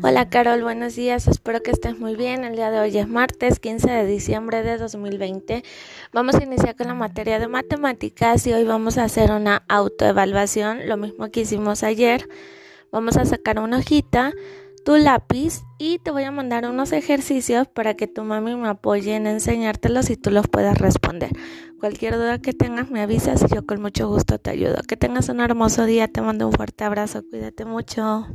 Hola Carol, buenos días, espero que estés muy bien. El día de hoy es martes 15 de diciembre de 2020. Vamos a iniciar con la materia de matemáticas y hoy vamos a hacer una autoevaluación, lo mismo que hicimos ayer. Vamos a sacar una hojita, tu lápiz y te voy a mandar unos ejercicios para que tu mami me apoye en enseñártelos y tú los puedas responder. Cualquier duda que tengas me avisas y yo con mucho gusto te ayudo. Que tengas un hermoso día, te mando un fuerte abrazo, cuídate mucho.